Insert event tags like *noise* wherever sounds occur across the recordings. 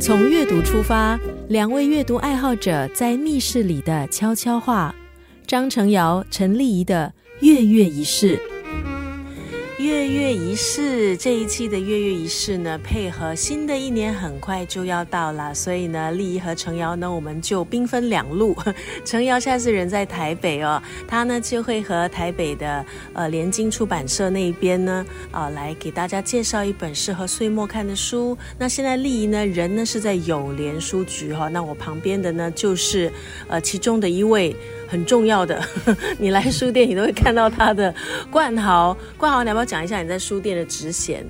从阅读出发，两位阅读爱好者在密室里的悄悄话。张成尧、陈丽仪的月月一式。月月仪式这一期的月月仪式呢，配合新的一年很快就要到了，所以呢，丽仪和程瑶呢，我们就兵分两路。*laughs* 程瑶下次人在台北哦，他呢就会和台北的呃联经出版社那一边呢啊来给大家介绍一本适合岁末看的书。那现在丽仪呢人呢是在友联书局哈，那我旁边的呢就是呃其中的一位。很重要的，*laughs* 你来书店，你都会看到他的冠豪。冠豪，你要不要讲一下你在书店的职衔？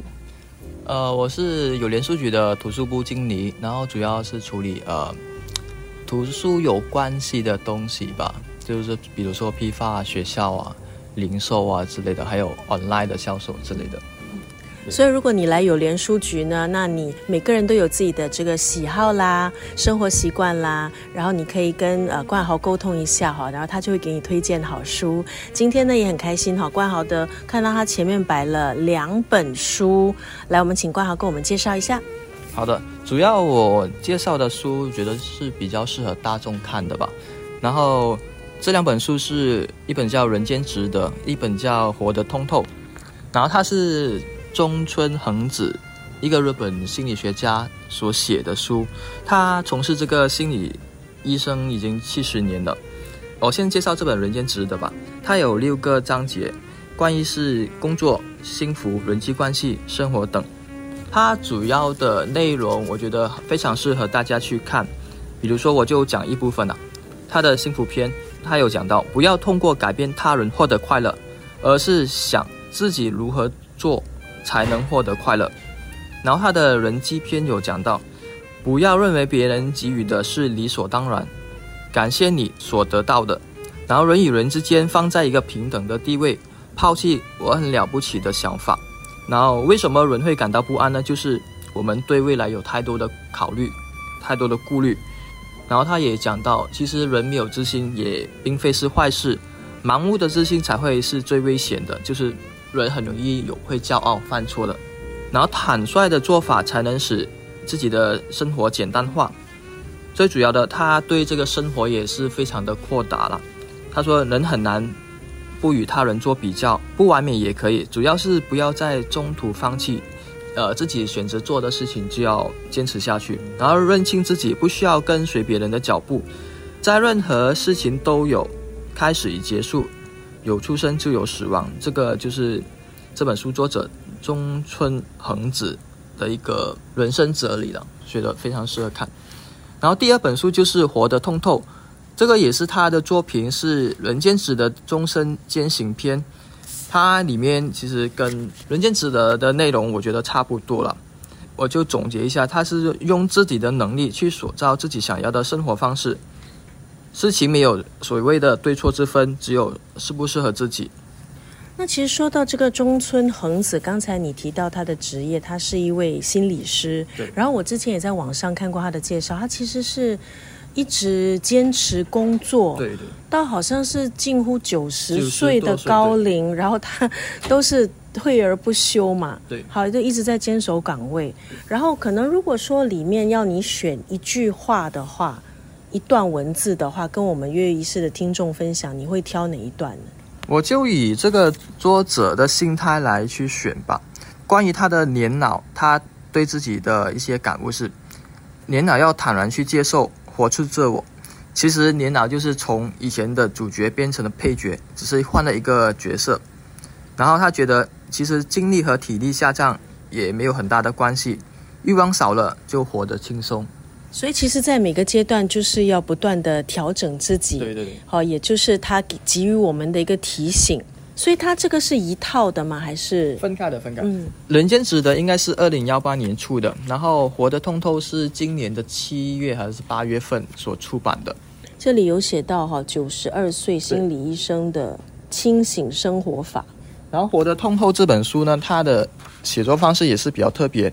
呃，我是有联书局的图书部经理，然后主要是处理呃图书有关系的东西吧，就是比如说批发、学校啊、零售啊之类的，还有 online 的销售之类的。所以，如果你来有联书局呢，那你每个人都有自己的这个喜好啦、生活习惯啦，然后你可以跟呃冠豪沟通一下哈，然后他就会给你推荐好书。今天呢也很开心哈，冠豪的看到他前面摆了两本书，来，我们请冠豪跟我们介绍一下。好的，主要我介绍的书，觉得是比较适合大众看的吧。然后这两本书是一本叫《人间值得》，一本叫《活得通透》，然后它是。中村恒子，一个日本心理学家所写的书，他从事这个心理医生已经七十年了。我先介绍这本《人间值得》吧。它有六个章节，关于是工作、幸福、人际关系、生活等。它主要的内容，我觉得非常适合大家去看。比如说，我就讲一部分了。他的幸福篇，他有讲到，不要通过改变他人获得快乐，而是想自己如何做。才能获得快乐。然后他的人际篇有讲到，不要认为别人给予的是理所当然，感谢你所得到的。然后人与人之间放在一个平等的地位，抛弃我很了不起的想法。然后为什么人会感到不安呢？就是我们对未来有太多的考虑，太多的顾虑。然后他也讲到，其实人没有自信也并非是坏事，盲目的自信才会是最危险的，就是。人很容易有会骄傲、犯错的，然后坦率的做法才能使自己的生活简单化。最主要的，他对这个生活也是非常的豁达了。他说：“人很难不与他人做比较，不完美也可以，主要是不要在中途放弃。呃，自己选择做的事情就要坚持下去，然后认清自己不需要跟随别人的脚步，在任何事情都有开始与结束。”有出生就有死亡，这个就是这本书作者中村恒子的一个人生哲理了，觉得非常适合看。然后第二本书就是《活得通透》，这个也是他的作品，是《人间值得》终身践行篇。它里面其实跟《人间值得》的内容我觉得差不多了，我就总结一下，他是用自己的能力去塑造自己想要的生活方式。事情没有所谓的对错之分，只有适不适合自己。那其实说到这个中村恒子，刚才你提到他的职业，他是一位心理师。对。然后我之前也在网上看过他的介绍，他其实是一直坚持工作，对对，到好像是近乎九十岁的高龄，然后他 *laughs* 都是退而不休嘛。对。好，就一直在坚守岗位。然后可能如果说里面要你选一句话的话。一段文字的话，跟我们月仪式的听众分享，你会挑哪一段呢？我就以这个作者的心态来去选吧。关于他的年老，他对自己的一些感悟是：年老要坦然去接受，活出自我。其实年老就是从以前的主角变成了配角，只是换了一个角色。然后他觉得，其实精力和体力下降也没有很大的关系，欲望少了就活得轻松。所以，其实，在每个阶段，就是要不断的调整自己。对对对。好，也就是他给给予我们的一个提醒。所以，他这个是一套的吗？还是分开的？分开。嗯。人间值得应该是二零幺八年出的，然后活得通透是今年的七月还是八月份所出版的。这里有写到哈，九十二岁心理医生的清醒生活法。然后，活得通透这本书呢，它的写作方式也是比较特别。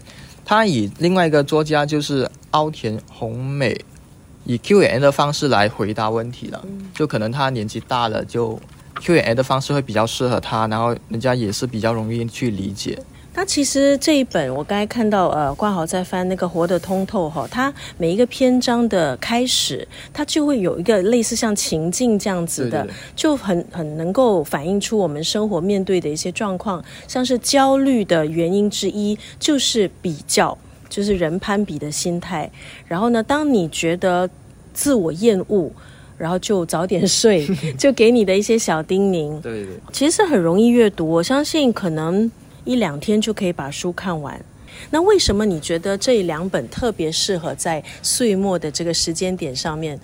他以另外一个作家就是奥田宏美，以 Q&A 的方式来回答问题了。就可能他年纪大了，就 Q&A 的方式会比较适合他，然后人家也是比较容易去理解。那其实这一本我刚才看到，呃，挂好在翻那个《活得通透》哈，它每一个篇章的开始，它就会有一个类似像情境这样子的，就很很能够反映出我们生活面对的一些状况，像是焦虑的原因之一就是比较，就是人攀比的心态。然后呢，当你觉得自我厌恶，然后就早点睡，*laughs* 就给你的一些小叮咛。对对，其实很容易阅读，我相信可能。一两天就可以把书看完，那为什么你觉得这两本特别适合在岁末的这个时间点上面，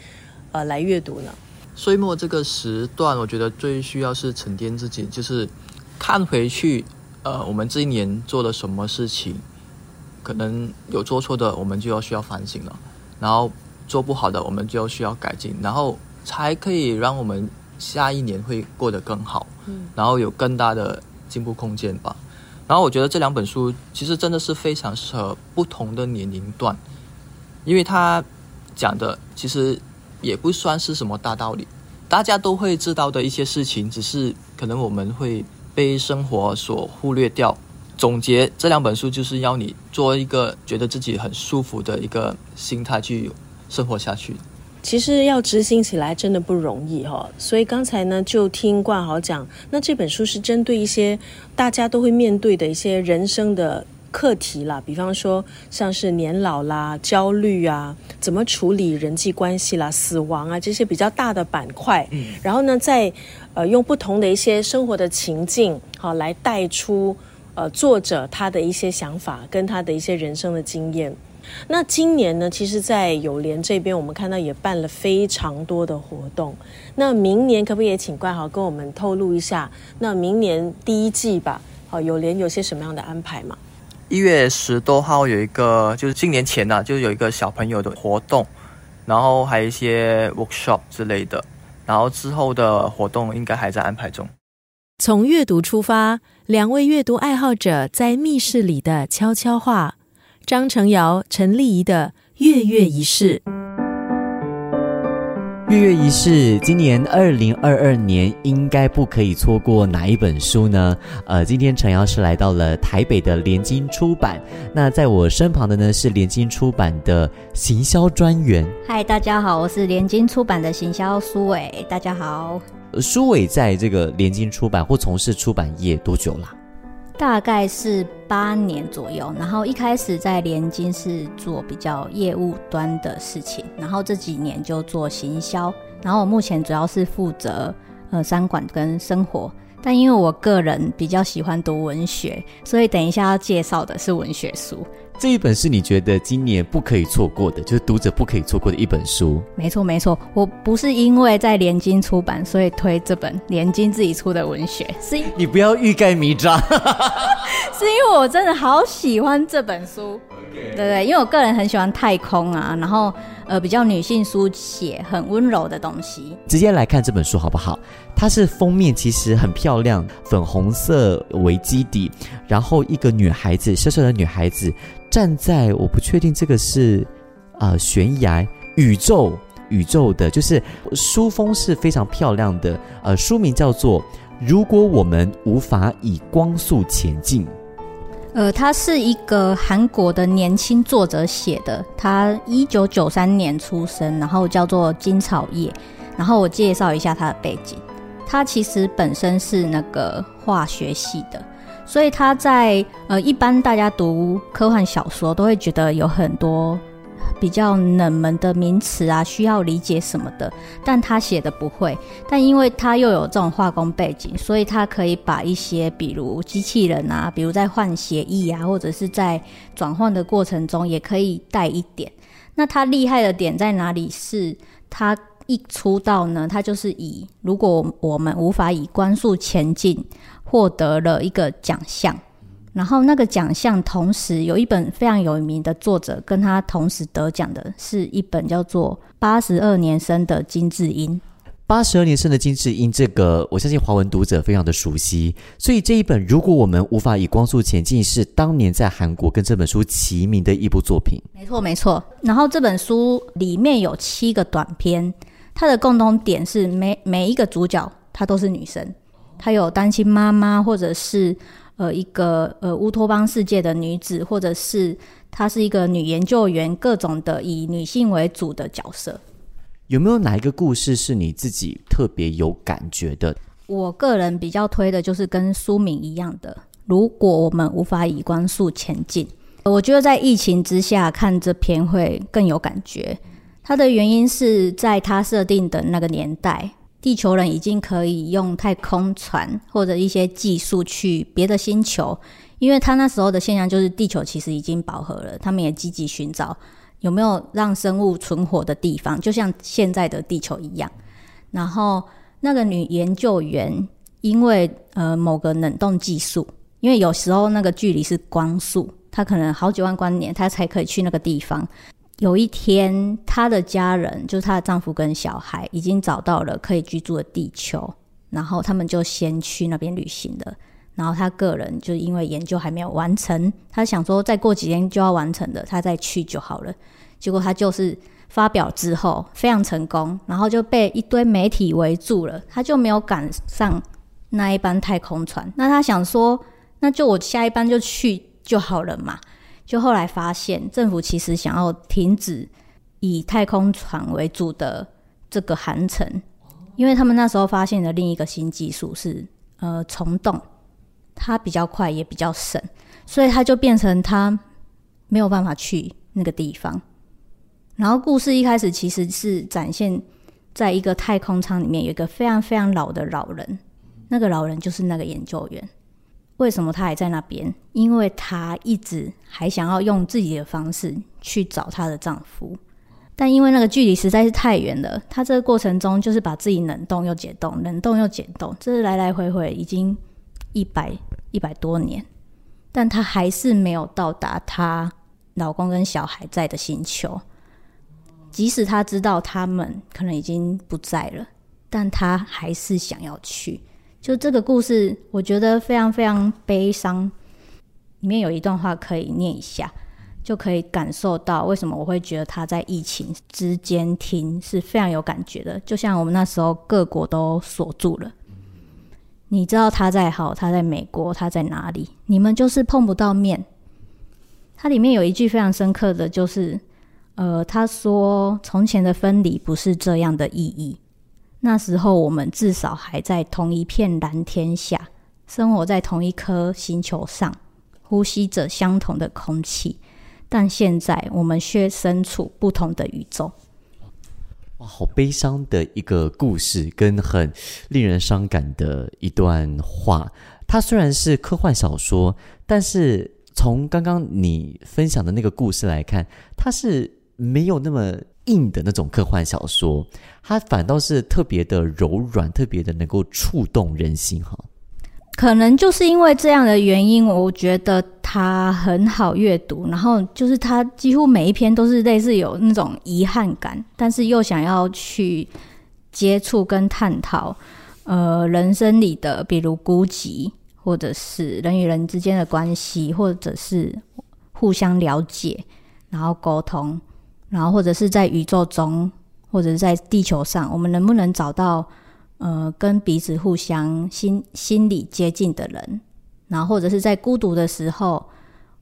呃，来阅读呢？岁末这个时段，我觉得最需要是沉淀自己，就是看回去，呃，我们这一年做了什么事情，可能有做错的，我们就要需要反省了；然后做不好的，我们就要需要改进，然后才可以让我们下一年会过得更好，嗯，然后有更大的进步空间吧。然后我觉得这两本书其实真的是非常适合不同的年龄段，因为它讲的其实也不算是什么大道理，大家都会知道的一些事情，只是可能我们会被生活所忽略掉。总结这两本书就是要你做一个觉得自己很舒服的一个心态去生活下去。其实要执行起来真的不容易哈，所以刚才呢就听冠豪讲，那这本书是针对一些大家都会面对的一些人生的课题啦，比方说像是年老啦、焦虑啊、怎么处理人际关系啦、死亡啊这些比较大的板块，然后呢再呃用不同的一些生活的情境好来带出呃作者他的一些想法跟他的一些人生的经验。那今年呢，其实，在友联这边，我们看到也办了非常多的活动。那明年可不可以也请冠豪跟我们透露一下？那明年第一季吧，好，友联有些什么样的安排吗？一月十多号有一个，就是今年前呢，就有一个小朋友的活动，然后还有一些 workshop 之类的，然后之后的活动应该还在安排中。从阅读出发，两位阅读爱好者在密室里的悄悄话。张成尧、陈丽仪的月月仪式。月月仪式，今年二零二二年应该不可以错过哪一本书呢？呃，今天陈瑶是来到了台北的联经出版，那在我身旁的呢是联经出版的行销专员。嗨，大家好，我是联经出版的行销苏伟。大家好，苏伟在这个联经出版或从事出版业多久了？大概是八年左右，然后一开始在联金是做比较业务端的事情，然后这几年就做行销，然后我目前主要是负责呃三管跟生活。但因为我个人比较喜欢读文学，所以等一下要介绍的是文学书。这一本是你觉得今年不可以错过的，就是读者不可以错过的一本书。没错，没错，我不是因为在联经出版，所以推这本联经自己出的文学，是你不要欲盖弥彰，*laughs* 是因为我真的好喜欢这本书。对对，因为我个人很喜欢太空啊，然后呃比较女性书写，很温柔的东西。直接来看这本书好不好？它是封面其实很漂亮，粉红色为基底，然后一个女孩子，小小的女孩子站在，我不确定这个是啊悬崖、宇宙、宇宙的，就是书封是非常漂亮的。呃，书名叫做《如果我们无法以光速前进》。呃，他是一个韩国的年轻作者写的，他一九九三年出生，然后叫做金草叶。然后我介绍一下他的背景，他其实本身是那个化学系的，所以他在呃，一般大家读科幻小说都会觉得有很多。比较冷门的名词啊，需要理解什么的，但他写的不会。但因为他又有这种化工背景，所以他可以把一些，比如机器人啊，比如在换协议啊，或者是在转换的过程中，也可以带一点。那他厉害的点在哪里？是他一出道呢，他就是以如果我们无法以光速前进，获得了一个奖项。然后那个奖项同时有一本非常有名的作者跟他同时得奖的是一本叫做《八十二年生的金智英》。八十二年生的金智英，这个我相信华文读者非常的熟悉。所以这一本如果我们无法以光速前进，是当年在韩国跟这本书齐名的一部作品。没错没错。然后这本书里面有七个短篇，它的共同点是每每一个主角她都是女生，她有单亲妈妈或者是。呃一个呃乌托邦世界的女子，或者是她是一个女研究员，各种的以女性为主的角色。有没有哪一个故事是你自己特别有感觉的？我个人比较推的就是跟书名一样的，如果我们无法以光速前进，我觉得在疫情之下看这篇会更有感觉。它的原因是在它设定的那个年代，地球人已经可以用太空船或者一些技术去别的星球，因为他那时候的现象就是地球其实已经饱和了，他们也积极寻找有没有让生物存活的地方，就像现在的地球一样。然后那个女研究员因为呃某个冷冻技术，因为有时候那个距离是光速，她可能好几万光年，她才可以去那个地方。有一天，她的家人，就是她的丈夫跟小孩，已经找到了可以居住的地球，然后他们就先去那边旅行了。然后她个人就因为研究还没有完成，她想说再过几天就要完成的，她再去就好了。结果她就是发表之后非常成功，然后就被一堆媒体围住了，她就没有赶上那一班太空船。那她想说，那就我下一班就去就好了嘛。就后来发现，政府其实想要停止以太空船为主的这个航程，因为他们那时候发现的另一个新技术是呃虫洞，它比较快也比较省，所以它就变成它没有办法去那个地方。然后故事一开始其实是展现在一个太空舱里面有一个非常非常老的老人，那个老人就是那个研究员。为什么她还在那边？因为她一直还想要用自己的方式去找她的丈夫，但因为那个距离实在是太远了，她这个过程中就是把自己冷冻又解冻，冷冻又解冻，这是来来回回已经一百一百多年，但她还是没有到达她老公跟小孩在的星球。即使她知道他们可能已经不在了，但她还是想要去。就这个故事，我觉得非常非常悲伤。里面有一段话可以念一下，就可以感受到为什么我会觉得他在疫情之间听是非常有感觉的。就像我们那时候各国都锁住了，你知道他在好，他在美国，他在哪里？你们就是碰不到面。它里面有一句非常深刻的就是，呃，他说：“从前的分离不是这样的意义。”那时候我们至少还在同一片蓝天下，生活在同一颗星球上，呼吸着相同的空气。但现在我们却身处不同的宇宙。哇，好悲伤的一个故事，跟很令人伤感的一段话。它虽然是科幻小说，但是从刚刚你分享的那个故事来看，它是没有那么。硬的那种科幻小说，它反倒是特别的柔软，特别的能够触动人心哈。可能就是因为这样的原因，我觉得它很好阅读。然后就是它几乎每一篇都是类似有那种遗憾感，但是又想要去接触跟探讨，呃，人生里的比如孤寂，或者是人与人之间的关系，或者是互相了解，然后沟通。然后或者是在宇宙中，或者是在地球上，我们能不能找到呃跟彼此互相心心理接近的人？然后或者是在孤独的时候，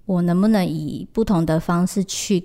我能不能以不同的方式去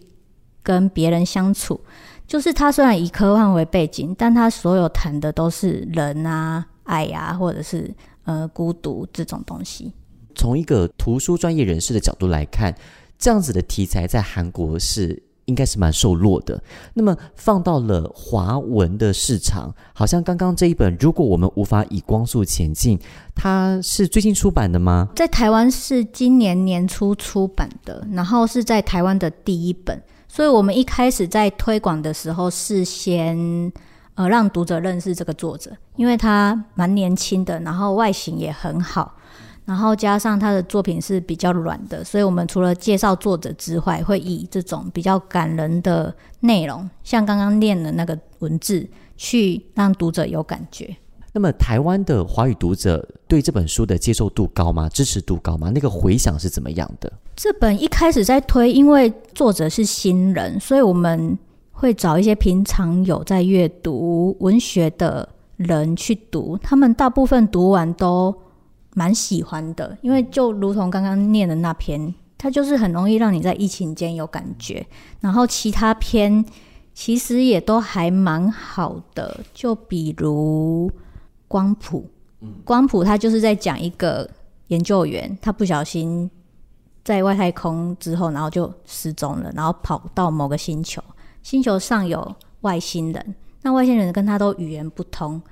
跟别人相处？就是他虽然以科幻为背景，但他所有谈的都是人啊、爱啊，或者是呃孤独这种东西。从一个图书专业人士的角度来看，这样子的题材在韩国是。应该是蛮受落的。那么放到了华文的市场，好像刚刚这一本《如果我们无法以光速前进》，它是最近出版的吗？在台湾是今年年初出版的，然后是在台湾的第一本。所以我们一开始在推广的时候，是先呃让读者认识这个作者，因为他蛮年轻的，然后外形也很好。然后加上他的作品是比较软的，所以我们除了介绍作者之外，会以这种比较感人的内容，像刚刚念的那个文字，去让读者有感觉。那么台湾的华语读者对这本书的接受度高吗？支持度高吗？那个回响是怎么样的？这本一开始在推，因为作者是新人，所以我们会找一些平常有在阅读文学的人去读，他们大部分读完都。蛮喜欢的，因为就如同刚刚念的那篇，它就是很容易让你在疫情间有感觉。然后其他篇其实也都还蛮好的，就比如光谱，光谱它就是在讲一个研究员，他不小心在外太空之后，然后就失踪了，然后跑到某个星球，星球上有外星人，那外星人跟他都语言不通，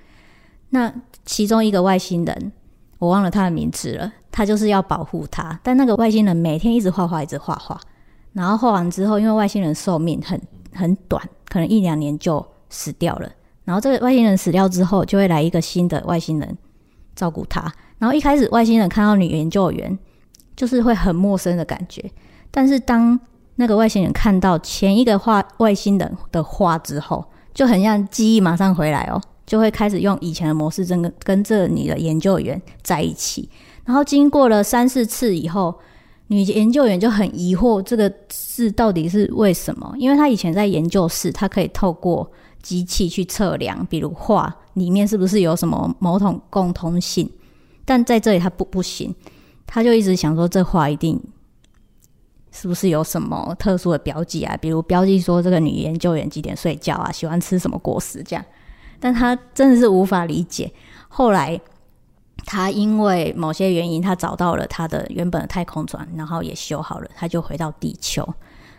那其中一个外星人。我忘了他的名字了，他就是要保护他，但那个外星人每天一直画画，一直画画，然后画完之后，因为外星人寿命很很短，可能一两年就死掉了。然后这个外星人死掉之后，就会来一个新的外星人照顾他。然后一开始外星人看到女研究员，就是会很陌生的感觉，但是当那个外星人看到前一个画外星人的画之后，就很像记忆马上回来哦。就会开始用以前的模式，跟跟这你的研究员在一起。然后经过了三四次以后，女研究员就很疑惑这个事到底是为什么？因为她以前在研究室，她可以透过机器去测量，比如画里面是不是有什么某种共通性，但在这里她不不行。她就一直想说，这画一定是不是有什么特殊的标记啊？比如标记说这个女研究员几点睡觉啊，喜欢吃什么果实这样。但他真的是无法理解。后来，他因为某些原因，他找到了他的原本的太空船，然后也修好了，他就回到地球。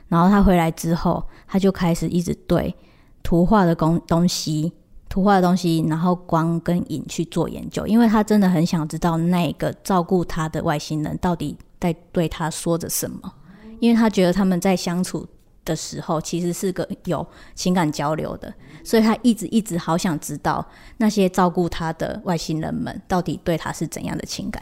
然后他回来之后，他就开始一直对图画的工东西、图画的东西，然后光跟影去做研究，因为他真的很想知道那个照顾他的外星人到底在对他说着什么，因为他觉得他们在相处。的时候，其实是个有情感交流的，所以他一直一直好想知道那些照顾他的外星人们到底对他是怎样的情感。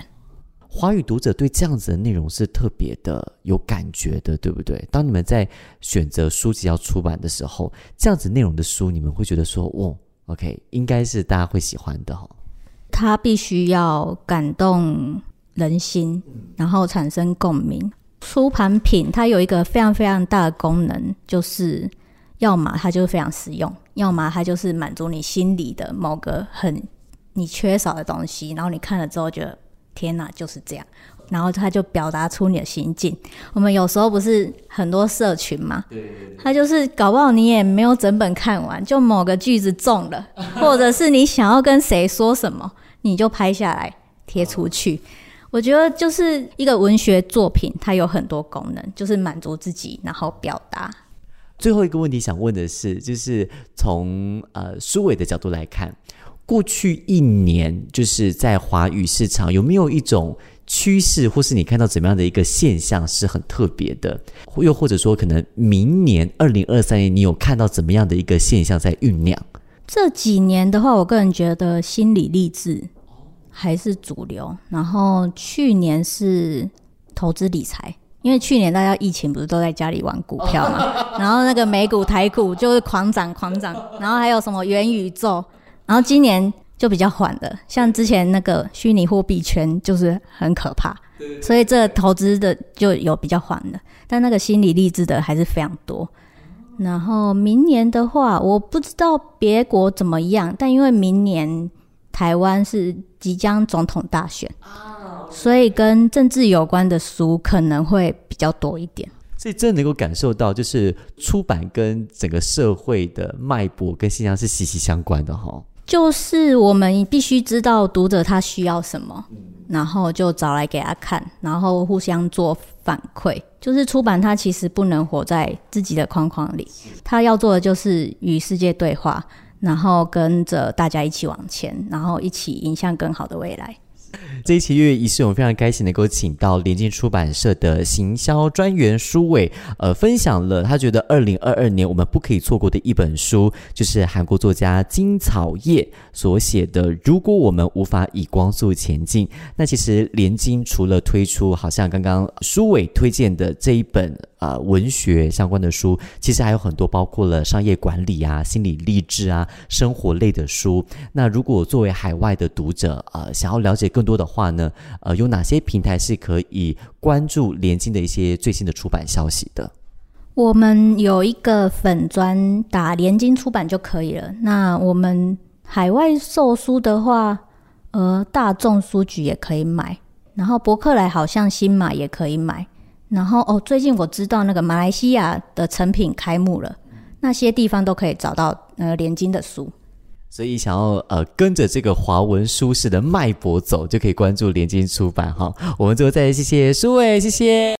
华语读者对这样子的内容是特别的有感觉的，对不对？当你们在选择书籍要出版的时候，这样子内容的书，你们会觉得说，哦，OK，应该是大家会喜欢的哈。他必须要感动人心，然后产生共鸣。出版品它有一个非常非常大的功能，就是要么它就是非常实用，要么它就是满足你心里的某个很你缺少的东西，然后你看了之后觉得天哪就是这样，然后它就表达出你的心境。我们有时候不是很多社群嘛，他就是搞不好你也没有整本看完，就某个句子中了，或者是你想要跟谁说什么，你就拍下来贴出去。我觉得就是一个文学作品，它有很多功能，就是满足自己，然后表达。最后一个问题想问的是，就是从呃苏伟的角度来看，过去一年就是在华语市场有没有一种趋势，或是你看到怎么样的一个现象是很特别的？又或者说，可能明年二零二三年你有看到怎么样的一个现象在酝酿？这几年的话，我个人觉得心理励志。还是主流，然后去年是投资理财，因为去年大家疫情不是都在家里玩股票嘛，*laughs* 然后那个美股、台股就是狂涨狂涨，然后还有什么元宇宙，然后今年就比较缓的，像之前那个虚拟货币圈就是很可怕，所以这投资的就有比较缓的，但那个心理励志的还是非常多。然后明年的话，我不知道别国怎么样，但因为明年。台湾是即将总统大选，所以跟政治有关的书可能会比较多一点。所以真的能够感受到，就是出版跟整个社会的脉搏跟现象是息息相关的哈。就是我们必须知道读者他需要什么，然后就找来给他看，然后互相做反馈。就是出版它其实不能活在自己的框框里，他要做的就是与世界对话。然后跟着大家一起往前，然后一起迎向更好的未来。这一期月月仪式，我们非常开心能够请到联经出版社的行销专员舒伟，呃，分享了他觉得二零二二年我们不可以错过的一本书，就是韩国作家金草叶所写的《如果我们无法以光速前进》。那其实联经除了推出，好像刚刚舒伟推荐的这一本呃文学相关的书，其实还有很多，包括了商业管理啊、心理励志啊、生活类的书。那如果作为海外的读者，呃，想要了解更多的话呢，呃，有哪些平台是可以关注联经的一些最新的出版消息的？我们有一个粉专打联经出版就可以了。那我们海外售书的话，呃，大众书局也可以买，然后博客来好像新马也可以买，然后哦，最近我知道那个马来西亚的成品开幕了，那些地方都可以找到呃连经的书。所以想要呃跟着这个华文书市的脉搏走，就可以关注联经出版哈。我们最后再谢谢舒伟，谢谢。